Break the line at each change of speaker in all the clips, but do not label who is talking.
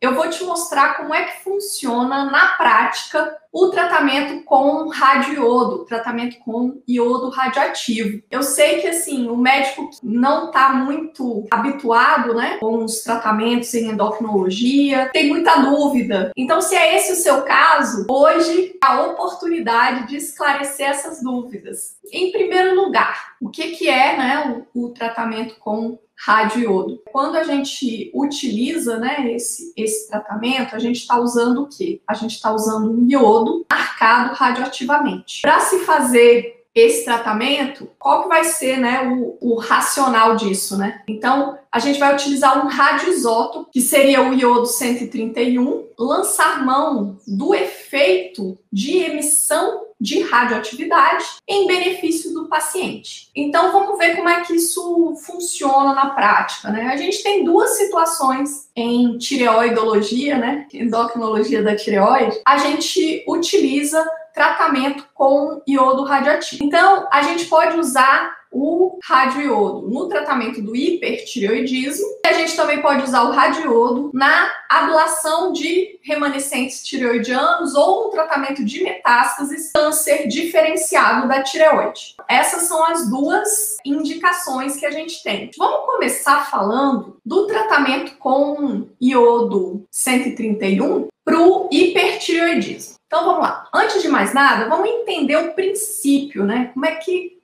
eu vou te mostrar como é que funciona na prática o tratamento com radiodo, tratamento com iodo radioativo. Eu sei que assim, o médico não está muito habituado, né, com os tratamentos em endocrinologia, tem muita dúvida. Então, se é esse o seu caso, hoje a oportunidade de esclarecer essas dúvidas. Em primeiro lugar, o que que é, né, o, o tratamento com radioiodo. Quando a gente utiliza né, esse, esse tratamento, a gente está usando o quê? A gente está usando um iodo marcado radioativamente. Para se fazer esse tratamento, qual que vai ser né, o, o, racional disso, né? Então, a gente vai utilizar um radioisótopo, que seria o iodo 131, lançar mão do efeito de emissão radioatividade em benefício do paciente. Então, vamos ver como é que isso funciona na prática, né? A gente tem duas situações em tireoidologia, né? Endocrinologia da tireoide. A gente utiliza tratamento com iodo radioativo. Então, a gente pode usar o radioiodo no tratamento do hipertireoidismo. A gente também pode usar o radioiodo na ablação de remanescentes tireoidianos ou no tratamento de metástases câncer diferenciado da tireoide. Essas são as duas indicações que a gente tem. Vamos começar falando do tratamento com iodo 131 para o hipertireoidismo. Então vamos lá. Antes de mais nada, vamos entender o princípio, né? Como é que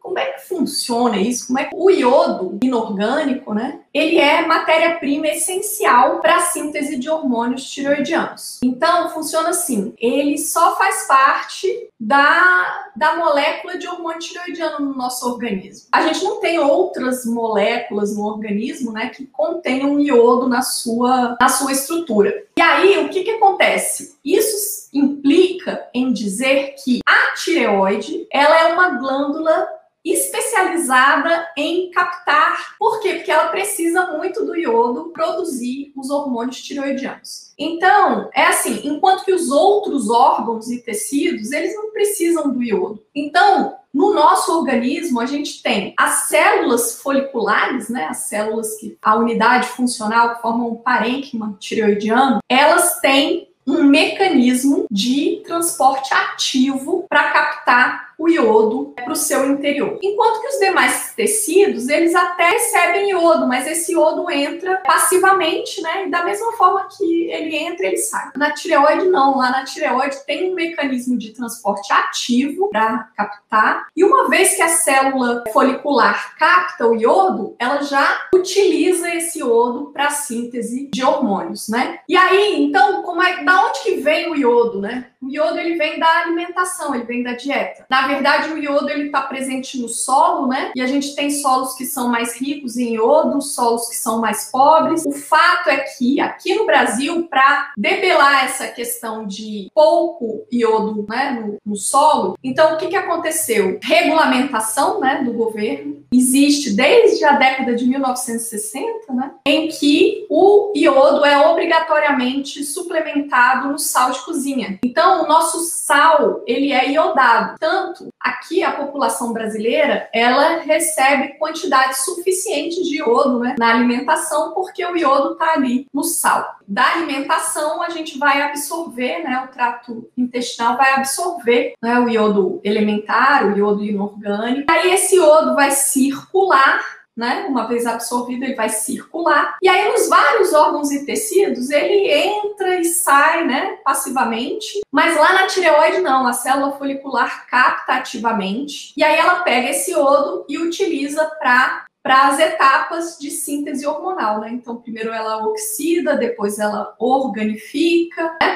como é que funciona isso? Como é que o iodo inorgânico, né? Ele é matéria-prima essencial para a síntese de hormônios tiroidianos. Então, funciona assim: ele só faz parte da, da molécula de hormônio tiroidiano no nosso organismo. A gente não tem outras moléculas no organismo, né, que contenham iodo na sua, na sua estrutura. E aí, o que, que acontece? Isso implica em dizer que a tireoide ela é uma glândula especializada em captar. Por quê? Porque ela precisa muito do iodo produzir os hormônios tireoidianos. Então, é assim, enquanto que os outros órgãos e tecidos, eles não precisam do iodo. Então, no nosso organismo, a gente tem as células foliculares, né, as células que a unidade funcional que formam o parênquima tireoidiano, elas têm um mecanismo de transporte ativo para captar o iodo para o seu interior. Enquanto que os demais tecidos, eles até recebem iodo, mas esse iodo entra passivamente, né? E da mesma forma que ele entra, ele sai. Na tireoide, não. Lá na tireoide tem um mecanismo de transporte ativo para captar. E uma vez que a célula folicular capta o iodo, ela já utiliza esse iodo para síntese de hormônios, né? E aí, então, como é, da onde que vem o iodo, né? O iodo ele vem da alimentação, ele vem da dieta. Na verdade, o iodo ele está presente no solo, né? E a gente tem solos que são mais ricos em iodo, solos que são mais pobres. O fato é que aqui no Brasil, para debelar essa questão de pouco iodo, né, no, no solo, então o que, que aconteceu? Regulamentação, né, do governo existe desde a década de 1960, né, em que o iodo é obrigatoriamente suplementado no sal de cozinha. Então o nosso sal, ele é iodado. Tanto aqui a população brasileira, ela recebe quantidade suficiente de iodo né, na alimentação, porque o iodo está ali no sal. Da alimentação, a gente vai absorver, né, o trato intestinal vai absorver né, o iodo elementar, o iodo inorgânico. Aí esse iodo vai circular né? Uma vez absorvido, ele vai circular. E aí, nos vários órgãos e tecidos, ele entra e sai, né? Passivamente. Mas lá na tireoide, não. A célula folicular capta ativamente. E aí, ela pega esse iodo e utiliza para para as etapas de síntese hormonal, né? Então, primeiro ela oxida, depois ela organifica, né?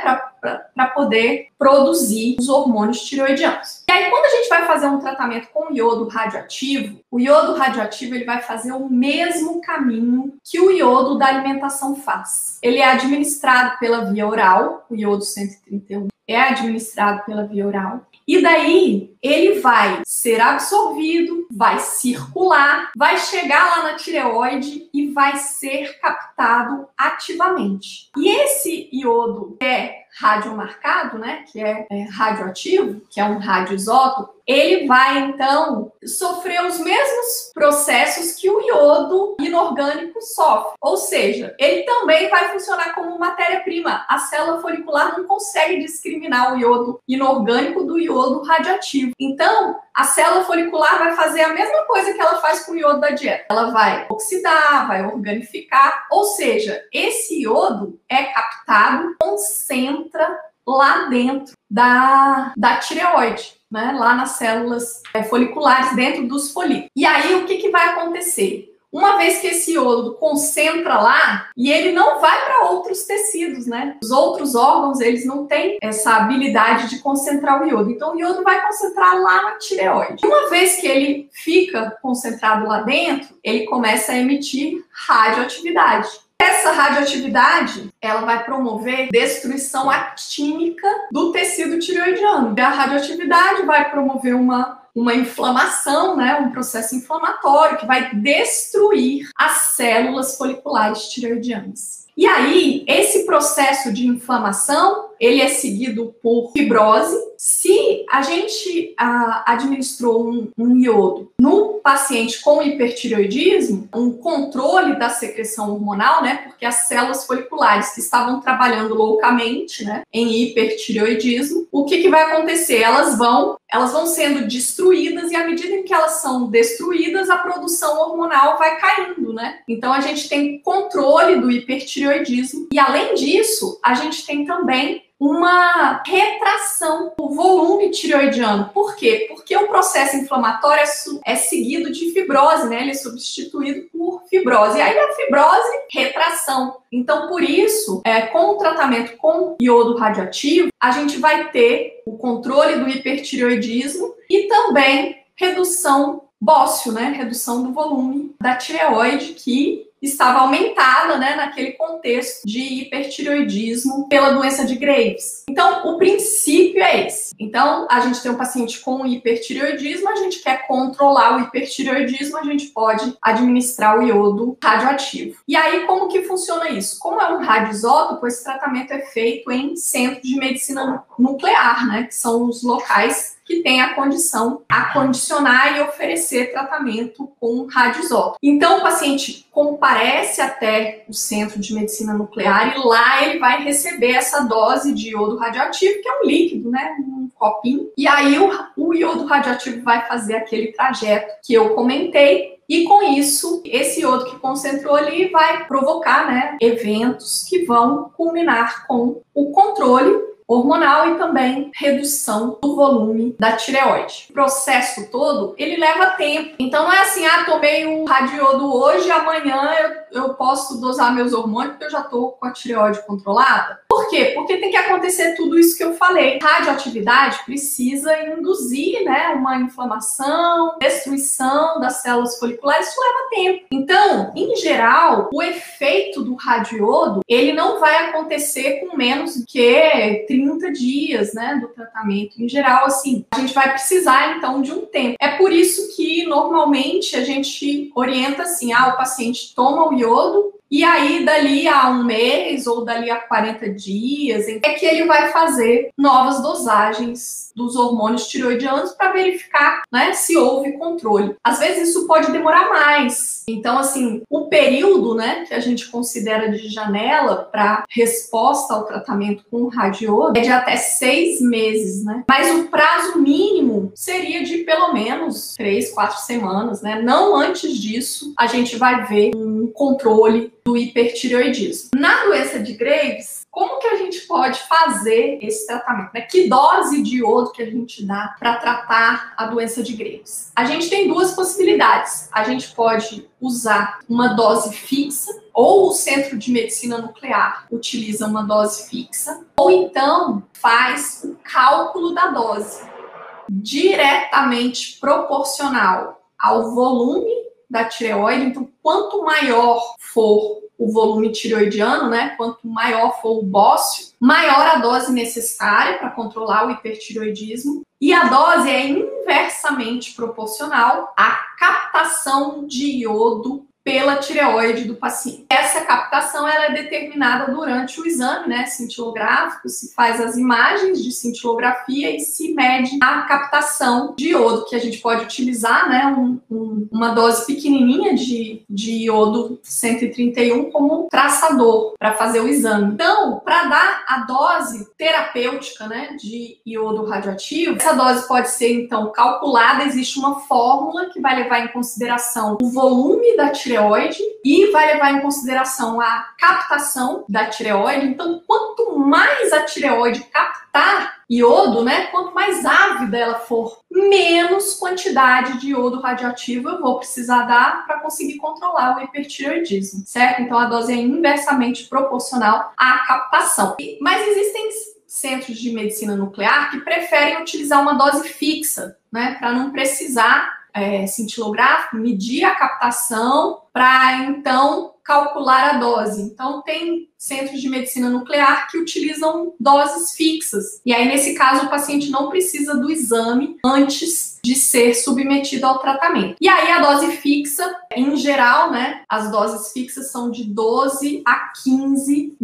Para poder produzir os hormônios tireoidianos. E aí, quando a gente vai fazer um tratamento com iodo radioativo, o iodo radioativo ele vai fazer o mesmo caminho que o iodo da alimentação faz. Ele é administrado pela via oral, o iodo 131 é administrado pela via oral. E daí, ele vai ser absorvido, vai circular, vai chegar lá na tireoide e vai ser captado ativamente. E esse iodo é radiomarcado, né, que é, é radioativo, que é um radioisótopo, ele vai então sofrer os mesmos processos que o iodo inorgânico sofre. Ou seja, ele também vai funcionar como matéria-prima. A célula folicular não consegue discriminar o iodo inorgânico do iodo radioativo. Então, a célula folicular vai fazer a mesma coisa que ela faz com o iodo da dieta. Ela vai oxidar, vai organificar, ou seja, esse iodo é captado, concentra lá dentro da, da tireoide né, lá nas células é, foliculares, dentro dos folículos. E aí, o que, que vai acontecer? Uma vez que esse iodo concentra lá, e ele não vai para outros tecidos, né? Os outros órgãos, eles não têm essa habilidade de concentrar o iodo. Então, o iodo vai concentrar lá na tireoide. Uma vez que ele fica concentrado lá dentro, ele começa a emitir radioatividade. Essa radioatividade, ela vai promover destruição actínica do tecido tireoidiano. A radioatividade vai promover uma uma inflamação, né, um processo inflamatório que vai destruir as células foliculares tireoidianas. E aí, esse processo de inflamação, ele é seguido por fibrose. Se a gente ah, administrou um, um, iodo no paciente com hipertireoidismo, um controle da secreção hormonal, né, porque as células foliculares que estavam trabalhando loucamente, né, em hipertireoidismo, o que, que vai acontecer? Elas vão, elas vão sendo destruídas e à medida em que elas são destruídas, a produção hormonal vai caindo, né? Então a gente tem controle do hipertireoidismo tireoidismo. E além disso, a gente tem também uma retração do volume tireoidiano. Por quê? Porque o processo inflamatório é, é, seguido de fibrose, né? Ele é substituído por fibrose. Aí a fibrose, retração. Então, por isso, é, com o tratamento com iodo radioativo, a gente vai ter o controle do hipertireoidismo e também redução bócio, né? Redução do volume da tireoide, que estava aumentada, né, naquele contexto de hipertireoidismo pela doença de Graves. Então, o princípio é esse. Então, a gente tem um paciente com hipertireoidismo, a gente quer controlar o hipertireoidismo, a gente pode administrar o iodo radioativo. E aí, como que funciona isso? Como é um radioisótopo, esse tratamento é feito em centros de medicina nuclear, né, que são os locais que tem a condição a condicionar e oferecer tratamento com radioisótopo. Então, o paciente comparece até o centro de medicina nuclear e lá ele vai receber essa dose de iodo radioativo, que é um líquido, né? Um copinho. E aí o, o iodo radioativo vai fazer aquele trajeto que eu comentei e com isso, esse iodo que concentrou ali vai provocar né, eventos que vão culminar com o controle hormonal e também redução do volume da tireoide. O processo todo, ele leva tempo. Então não é assim, ah, tomei um radiodo hoje, amanhã eu, eu posso dosar meus hormônios porque eu já tô com a tireoide controlada. Por quê? Porque tem que acontecer tudo isso que eu falei. Radioatividade precisa induzir, né, uma inflamação, destruição das células foliculares, isso leva tempo. Então, em geral, o efeito do radiodo, ele não vai acontecer com menos que 30 dias, né, do tratamento. Em geral, assim, a gente vai precisar então de um tempo. É por isso que normalmente a gente orienta assim, ah, o paciente toma o iodo e aí, dali a um mês ou dali a 40 dias, é que ele vai fazer novas dosagens dos hormônios tiroidianos para verificar né, se houve controle. Às vezes isso pode demorar mais. Então, assim, o período né, que a gente considera de janela para resposta ao tratamento com radiodo é de até seis meses, né? Mas o prazo mínimo seria de pelo menos três, quatro semanas, né? Não antes disso, a gente vai ver um controle do hipertireoidismo. Na doença de Graves, como que a gente pode fazer esse tratamento? Né? Que dose de iodo que a gente dá para tratar a doença de Graves? A gente tem duas possibilidades. A gente pode usar uma dose fixa, ou o Centro de Medicina Nuclear utiliza uma dose fixa, ou então faz o cálculo da dose diretamente proporcional ao volume da tireoide. Então, quanto maior for o volume tireoidiano, né? Quanto maior for o bócio, maior a dose necessária para controlar o hipertireoidismo. E a dose é inversamente proporcional à captação de iodo pela tireoide do paciente. Essa captação ela é determinada durante o exame, né, cintilográfico, se faz as imagens de cintilografia e se mede a captação de iodo, que a gente pode utilizar, né, um, um, uma dose pequenininha de, de iodo 131 como traçador para fazer o exame. Então, para dar dose terapêutica, né, de iodo radioativo, essa dose pode ser então calculada, existe uma fórmula que vai levar em consideração o volume da tireoide e vai levar em consideração a captação da tireoide. Então, quanto mais a tireoide captar iodo, né, quanto mais ávida ela for, menos quantidade de iodo radioativo eu vou precisar dar para conseguir controlar o hipertireoidismo, certo? Então, a dose é inversamente proporcional à captação. Mas existem centros de medicina nuclear que preferem utilizar uma dose fixa, né, para não precisar é, cintilográfico, medir a captação para então calcular a dose. Então, tem centros de medicina nuclear que utilizam doses fixas. E aí, nesse caso, o paciente não precisa do exame antes de ser submetido ao tratamento. E aí, a dose fixa, em geral, né, as doses fixas são de 12 a 15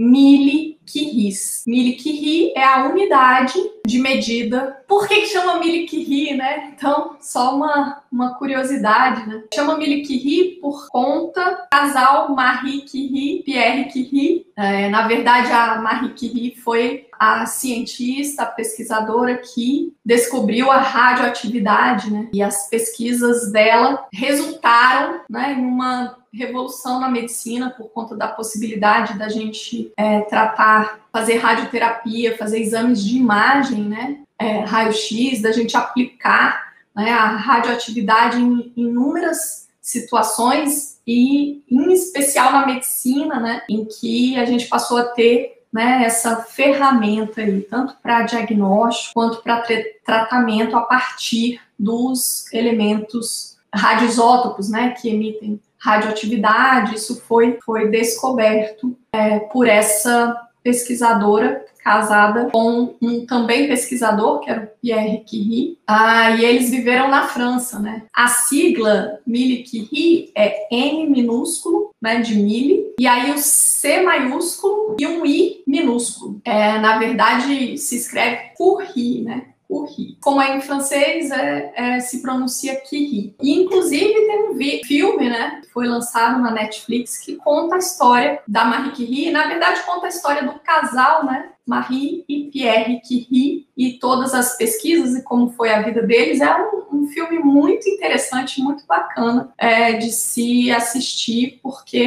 miliquiris. Miliquiri é a unidade de medida. Por que, que chama miliquiri, né? Então, só uma, uma curiosidade, né? Chama miliquiri por conta casal Marie Curie, Pierre Curie. É, na verdade, a Marie Curie foi a cientista, a pesquisadora que descobriu a radioatividade, né? E as pesquisas dela resultaram né, em uma revolução na medicina por conta da possibilidade da gente é, tratar, fazer radioterapia, fazer exames de imagem, né? É, raio-x, da gente aplicar né, a radioatividade em inúmeras situações e em especial na medicina, né, em que a gente passou a ter né, essa ferramenta aí, tanto para diagnóstico quanto para tratamento a partir dos elementos radioisótopos, né, que emitem radioatividade. Isso foi, foi descoberto é, por essa pesquisadora casada com um também pesquisador, que era o Pierre Curie, ah, e eles viveram na França, né? A sigla Mille Curie é M minúsculo, né, de Mille, e aí o C maiúsculo e um I minúsculo. É, na verdade, se escreve Curie, né? Curie. Como é em francês, é, é, se pronuncia Curie. E, inclusive, tem um filme, né, que foi lançado na Netflix, que conta a história da Marie Curie. Na verdade, conta a história do casal, né, Marie e Pierre Curie e todas as pesquisas e como foi a vida deles. É um, um filme muito interessante, muito bacana é, de se assistir, porque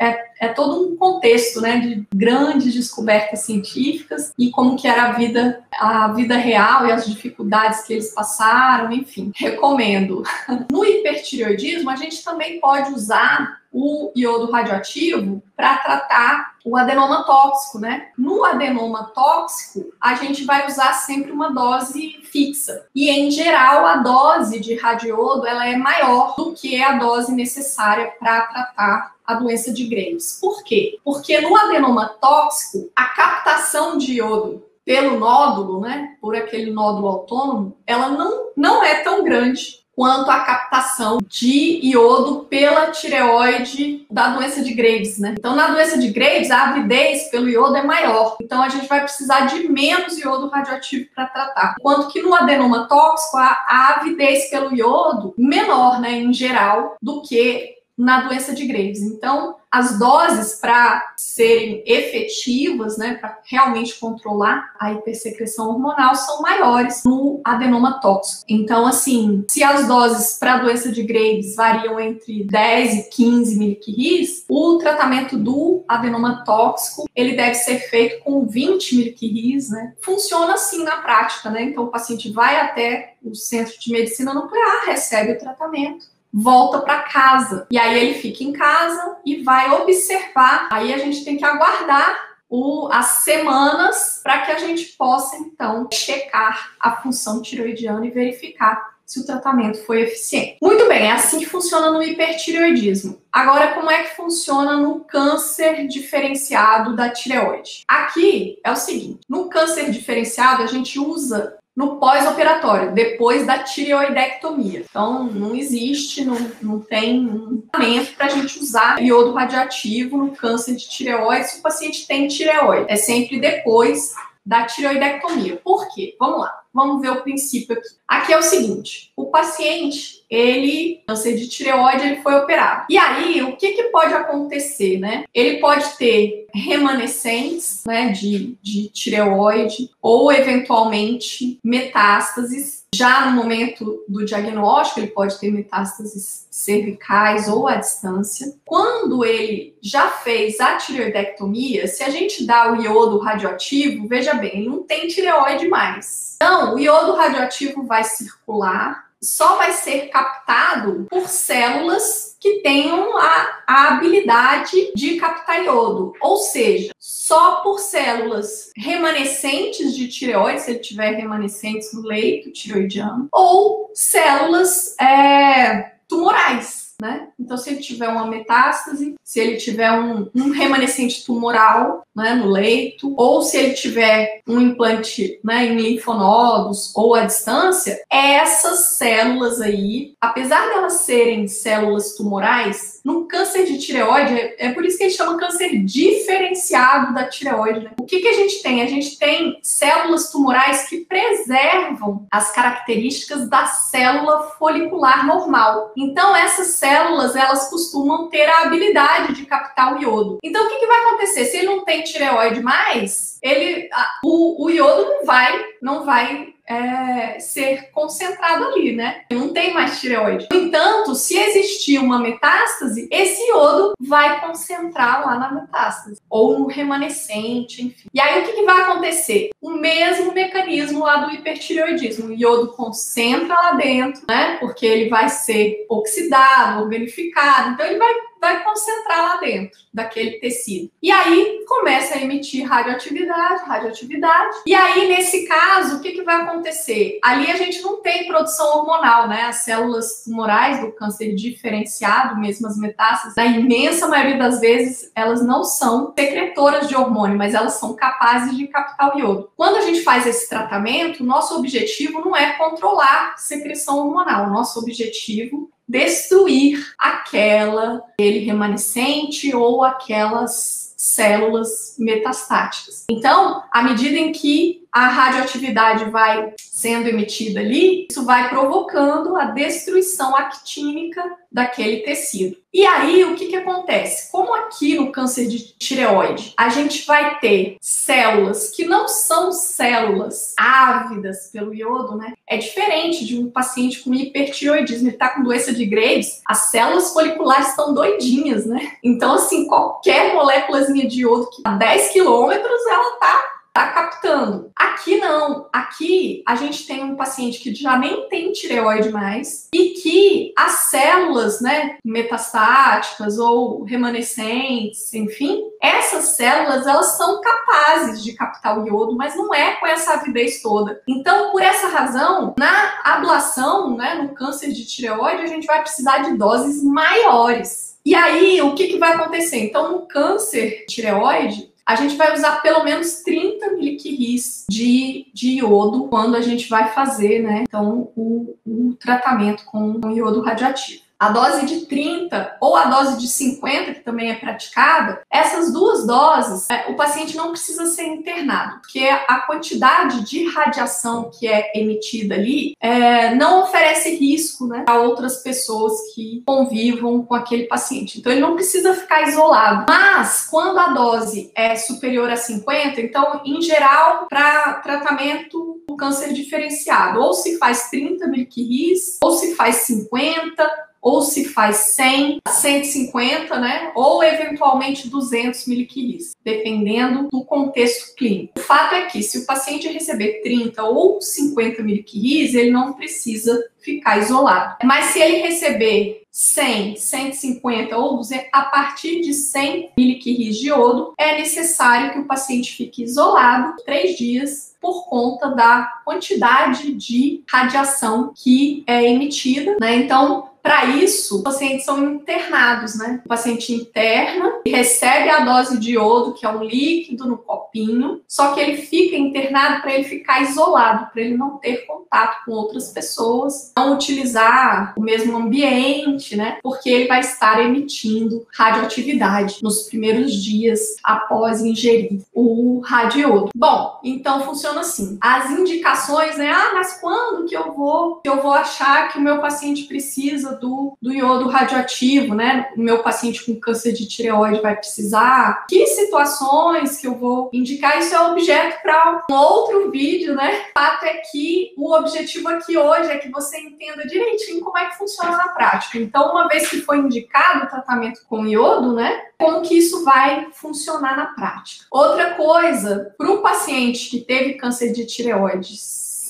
é, é, todo um contexto, né, de grandes descobertas científicas e como que era a vida, a vida real e as dificuldades que eles passaram, enfim, recomendo. No hipertireoidismo, a gente também pode usar o iodo radioativo para tratar o adenoma tóxico, né? No adenoma tóxico, a gente vai usar sempre uma dose fixa. E em geral, a dose de radiodo ela é maior do que a dose necessária para tratar a doença de Graves. Por quê? Porque no adenoma tóxico, a captação de iodo pelo nódulo, né, por aquele nódulo autônomo, ela não, não é tão grande quanto à captação de iodo pela tireoide da doença de Graves, né? Então, na doença de Graves, a avidez pelo iodo é maior. Então, a gente vai precisar de menos iodo radioativo para tratar. Enquanto que no adenoma tóxico, a, avidez pelo iodo menor, né, em geral, do que na doença de Graves. Então, as doses para serem efetivas, né, para realmente controlar a hipersecreção hormonal, são maiores no adenoma tóxico. Então, assim, se as doses para a doença de Graves variam entre 10 e 15 miliquiris, o tratamento do adenoma tóxico ele deve ser feito com 20 miliquiris, né? Funciona assim na prática, né? Então, o paciente vai até o centro de medicina nuclear, recebe o tratamento volta para casa. E aí ele fica em casa e vai observar. Aí a gente tem que aguardar o, as semanas para que a gente possa então checar a função tiroidiana e verificar se o tratamento foi eficiente. Muito bem, é assim que funciona no hipertireoidismo. Agora, como é que funciona no câncer diferenciado da tireoide? Aqui é o seguinte: no câncer diferenciado, a gente usa no pós-operatório, depois da tireoidectomia. Então, não existe, não, não tem um tratamento para a gente usar iodo radioativo no câncer de tireoide se o paciente tem tireoide. É sempre depois da tireoidectomia. Por quê? Vamos lá. Vamos ver o princípio aqui. Aqui é o seguinte: o paciente, ele, câncer de tireoide, ele foi operado. E aí, o que, que pode acontecer, né? Ele pode ter remanescentes, né, de, de tireoide, ou eventualmente metástases. Já no momento do diagnóstico, ele pode ter metástases cervicais ou à distância. Quando ele já fez a tireoidectomia, se a gente dá o iodo radioativo, veja bem, ele não tem tireoide mais. Então, o iodo radioativo vai circular, só vai ser captado por células que tenham a, a habilidade de captar iodo, ou seja, só por células remanescentes de tireoide, se ele tiver remanescentes no leito tireoidiano, ou células é, tumorais né? Então, se ele tiver uma metástase, se ele tiver um, um remanescente tumoral né, no leito, ou se ele tiver um implante né, em linfonodos ou à distância, essas células aí, apesar de elas serem células tumorais, no câncer de tireoide, é, por isso que eles chamam câncer diferenciado da tireoide. Né? O que, que a gente tem? A gente tem células tumorais que preservam as características da célula folicular normal. Então, essas células células, elas costumam ter a habilidade de captar o iodo. Então, o que, que vai acontecer? Se ele não tem tireoide mais, ele, a, o, o iodo não vai, não vai é, ser concentrado ali, né? Não tem mais tireoide. No entanto, se existir uma metástase, esse iodo vai concentrar lá na metástase, ou no remanescente, enfim. E aí o que, que vai acontecer? O mesmo mecanismo lá do hipertireoidismo. O iodo concentra lá dentro, né? Porque ele vai ser oxidado, organificado, então ele vai vai concentrar lá dentro daquele tecido. E aí começa a emitir radioatividade, radioatividade. E aí, nesse caso, o que, que vai acontecer? Ali a gente não tem produção hormonal, né? As células tumorais do câncer diferenciado, mesmo as metástases, na imensa maioria das vezes, elas não são secretoras de hormônio, mas elas são capazes de captar o iodo. Quando a gente faz esse tratamento, nosso objetivo não é controlar secreção hormonal. Nosso objetivo destruir aquela ele remanescente ou aquelas células metastáticas. Então, à medida em que a radioatividade vai sendo emitida ali, isso vai provocando a destruição actínica daquele tecido. E aí, o que, que acontece? Como aqui no câncer de tireoide, a gente vai ter células que não são células ávidas pelo iodo, né? É diferente de um paciente com hipertireoidismo, ele tá com doença de Graves, as células foliculares estão doidinhas, né? Então, assim, qualquer moléculazinha de iodo que a 10 quilômetros, ela tá tá captando. Aqui não. Aqui a gente tem um paciente que já nem tem tireoide mais e que as células, né, metastáticas ou remanescentes, enfim, essas células elas são capazes de captar o iodo, mas não é com essa avidez toda. Então, por essa razão, na ablação, né, no câncer de tireoide, a gente vai precisar de doses maiores. E aí, o que, que vai acontecer? Então, no câncer tireoide, a gente vai usar pelo menos 30 miliquiris de, de iodo quando a gente vai fazer, né? Então, o, o tratamento com o iodo radioativo a dose de 30 ou a dose de 50, que também é praticada, essas duas doses, é, o paciente não precisa ser internado, porque a quantidade de radiação que é emitida ali é, não oferece risco né, a outras pessoas que convivam com aquele paciente. Então, ele não precisa ficar isolado. Mas, quando a dose é superior a 50, então, em geral, para tratamento do câncer diferenciado, ou se faz 30 miliquiris, ou se faz 50, ou se faz 100, 150, né? Ou eventualmente 200 miliquiris, dependendo do contexto clínico. O fato é que se o paciente receber 30 ou 50 miliquiris, ele não precisa ficar isolado. Mas se ele receber 100, 150 ou 200, a partir de 100 miliquiris de iodo, é necessário que o paciente fique isolado três dias por conta da quantidade de radiação que é emitida, né? Então, para isso, os pacientes são internados, né? O paciente interna, recebe a dose de iodo, que é um líquido no copinho, só que ele fica internado para ele ficar isolado, para ele não ter contato com outras pessoas, não utilizar o mesmo ambiente, né? Porque ele vai estar emitindo radioatividade nos primeiros dias após ingerir o radiodo. Bom, então funciona assim. As indicações, né? Ah, mas quando que eu vou, que eu vou achar que o meu paciente precisa do, do iodo radioativo, né? O meu paciente com câncer de tireoide vai precisar. Que situações que eu vou indicar? Isso é objeto para um outro vídeo, né? O fato é que o objetivo aqui hoje é que você entenda direitinho como é que funciona na prática. Então, uma vez que foi indicado o tratamento com iodo, né? Como que isso vai funcionar na prática? Outra coisa, para o paciente que teve câncer de tireoide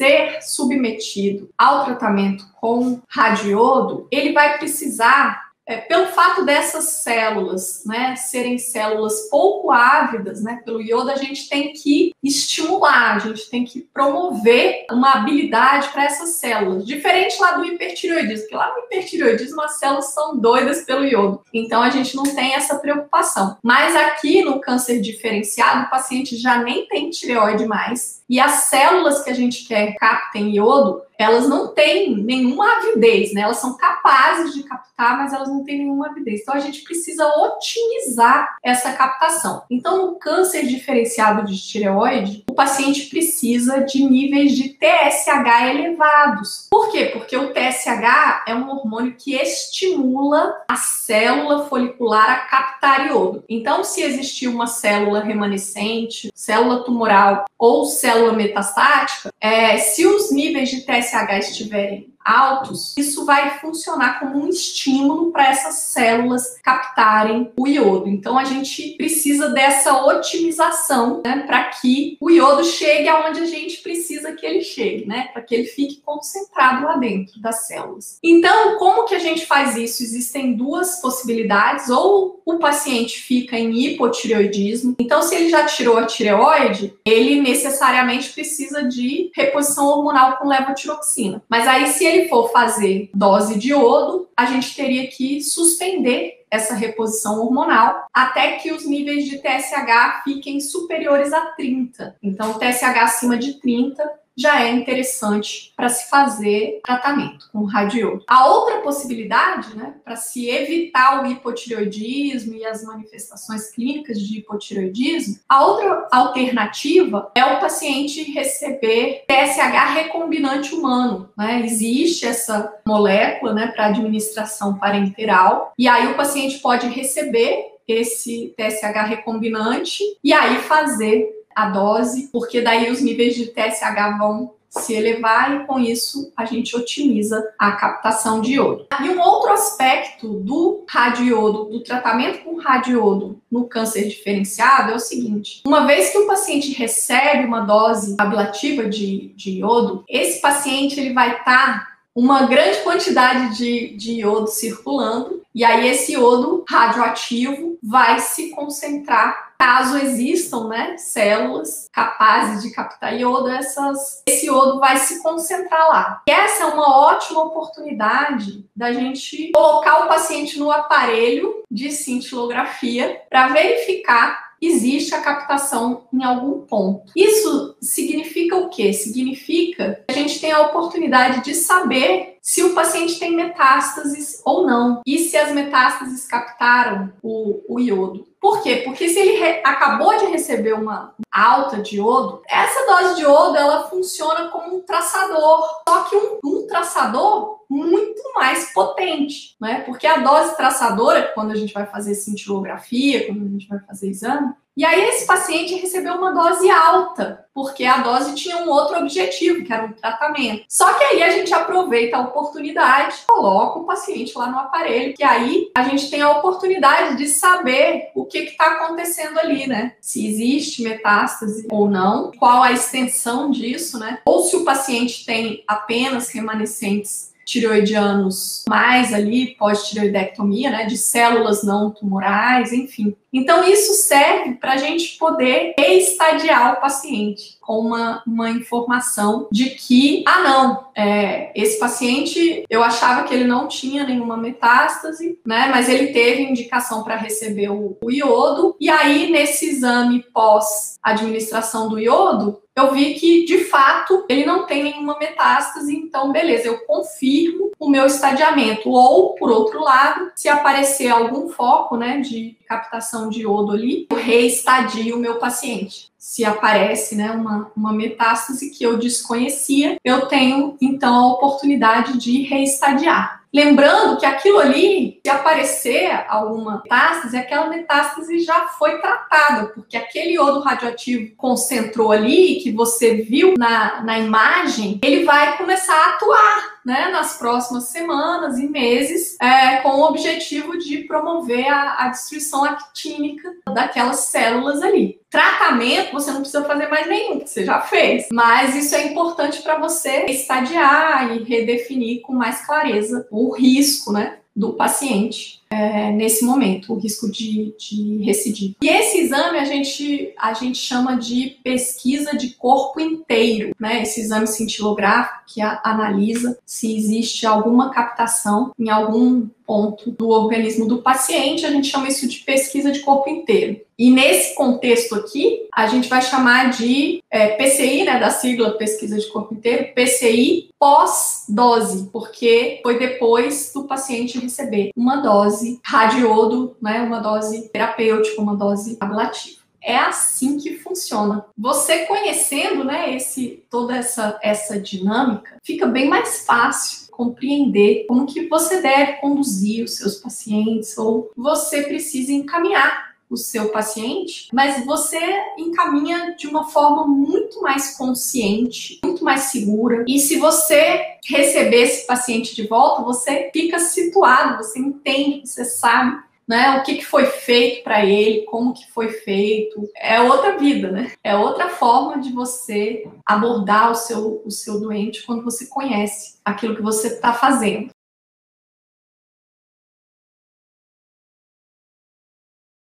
ser submetido ao tratamento com radiodo, ele vai precisar é, pelo fato dessas células né, serem células pouco ávidas né, pelo iodo, a gente tem que estimular, a gente tem que promover uma habilidade para essas células. Diferente lá do hipertireoidismo, porque lá no hipertireoidismo as células são doidas pelo iodo. Então a gente não tem essa preocupação. Mas aqui no câncer diferenciado, o paciente já nem tem tireoide mais. E as células que a gente quer captem iodo, elas não têm nenhuma avidez, né? Elas são capazes de captar, mas elas não têm nenhuma avidez. Então a gente precisa otimizar essa captação. Então, no câncer diferenciado de tireoide, o paciente precisa de níveis de TSH elevados. Por quê? Porque o TSH é um hormônio que estimula a célula folicular a captar iodo. Então, se existir uma célula remanescente, célula tumoral ou célula metastática, é, se os níveis de TSH estiverem altos, isso vai funcionar como um estímulo para essas células captarem o iodo. Então a gente precisa dessa otimização, né, para que o iodo chegue aonde a gente precisa que ele chegue, né, para que ele fique concentrado lá dentro das células. Então, como que a gente faz isso? Existem duas possibilidades, ou o paciente fica em hipotireoidismo. Então, se ele já tirou a tireoide, ele necessariamente precisa de reposição hormonal com levotiroxina. Mas aí se ele for fazer dose de iodo, a gente teria que suspender essa reposição hormonal até que os níveis de TSH fiquem superiores a 30. Então, TSH acima de 30 já é interessante para se fazer tratamento com radiodo. A outra possibilidade, né, para se evitar o hipotireoidismo e as manifestações clínicas de hipotireoidismo, a outra alternativa é o paciente receber TSH recombinante humano. Né? Existe essa molécula né, para administração parenteral, e aí o paciente pode receber esse TSH recombinante e aí fazer a dose, porque daí os níveis de TSH vão se elevar e com isso a gente otimiza a captação de iodo. E um outro aspecto do radiodo, do tratamento com radiodo no câncer diferenciado é o seguinte: uma vez que o paciente recebe uma dose ablativa de, de iodo, esse paciente ele vai estar tá uma grande quantidade de, de iodo circulando, e aí esse iodo radioativo vai se concentrar caso existam né, células capazes de captar iodo, essas, esse iodo vai se concentrar lá. E essa é uma ótima oportunidade da gente colocar o paciente no aparelho de cintilografia para verificar existe a captação em algum ponto. Isso significa o quê? Significa que a gente tem a oportunidade de saber se o paciente tem metástases ou não e se as metástases captaram o, o iodo. Por quê? Porque se ele acabou de receber uma alta de iodo, essa dose de iodo ela funciona como um traçador. Só que um, um traçador muito mais potente, né? Porque a dose traçadora, quando a gente vai fazer cintilografia, quando a gente vai fazer exame, e aí esse paciente recebeu uma dose alta, porque a dose tinha um outro objetivo, que era um tratamento. Só que aí a gente aproveita a oportunidade, coloca o paciente lá no aparelho, que aí a gente tem a oportunidade de saber o que está acontecendo ali, né? Se existe metástase ou não, qual a extensão disso, né? Ou se o paciente tem apenas remanescentes tireoidianos mais ali, pós-tireoidectomia, né, de células não tumorais, enfim. Então, isso serve para a gente poder estadiar o paciente com uma, uma informação de que, ah, não, é, esse paciente eu achava que ele não tinha nenhuma metástase, né, mas ele teve indicação para receber o, o iodo, e aí nesse exame pós-administração do iodo, eu vi que, de fato, ele não tem nenhuma metástase, então, beleza, eu confirmo o meu estadiamento. Ou, por outro lado, se aparecer algum foco, né, de captação de iodo ali, eu reestadio o meu paciente. Se aparece, né, uma, uma metástase que eu desconhecia, eu tenho, então, a oportunidade de reestadiar. Lembrando que aquilo ali, se aparecer alguma metástase, aquela metástase já foi tratada, porque aquele iodo radioativo concentrou ali, que você viu na, na imagem, ele vai começar a atuar né, nas próximas semanas e meses, é, com o objetivo de promover a, a destruição actínica daquelas células ali. Tratamento, você não precisa fazer mais nenhum, que você já fez. Mas isso é importante para você estadiar e redefinir com mais clareza o risco, né? Do paciente é, nesse momento, o risco de, de recidiva. E esse exame a gente, a gente chama de pesquisa de corpo inteiro, né? Esse exame cintilográfico que a, analisa se existe alguma captação em algum ponto do organismo do paciente, a gente chama isso de pesquisa de corpo inteiro. E nesse contexto aqui, a gente vai chamar de é, PCI, né, da sigla pesquisa de corpo inteiro, PCI pós-dose, porque foi depois do paciente receber uma dose radiodo, né, uma dose terapêutica, uma dose ablativa. É assim que funciona. Você conhecendo, né, esse toda essa essa dinâmica, fica bem mais fácil compreender como que você deve conduzir os seus pacientes ou você precisa encaminhar o seu paciente, mas você encaminha de uma forma muito mais consciente, muito mais segura. E se você receber esse paciente de volta, você fica situado, você entende, você sabe né? O que, que foi feito para ele, como que foi feito. É outra vida, né? É outra forma de você abordar o seu, o seu doente quando você conhece aquilo que você está fazendo.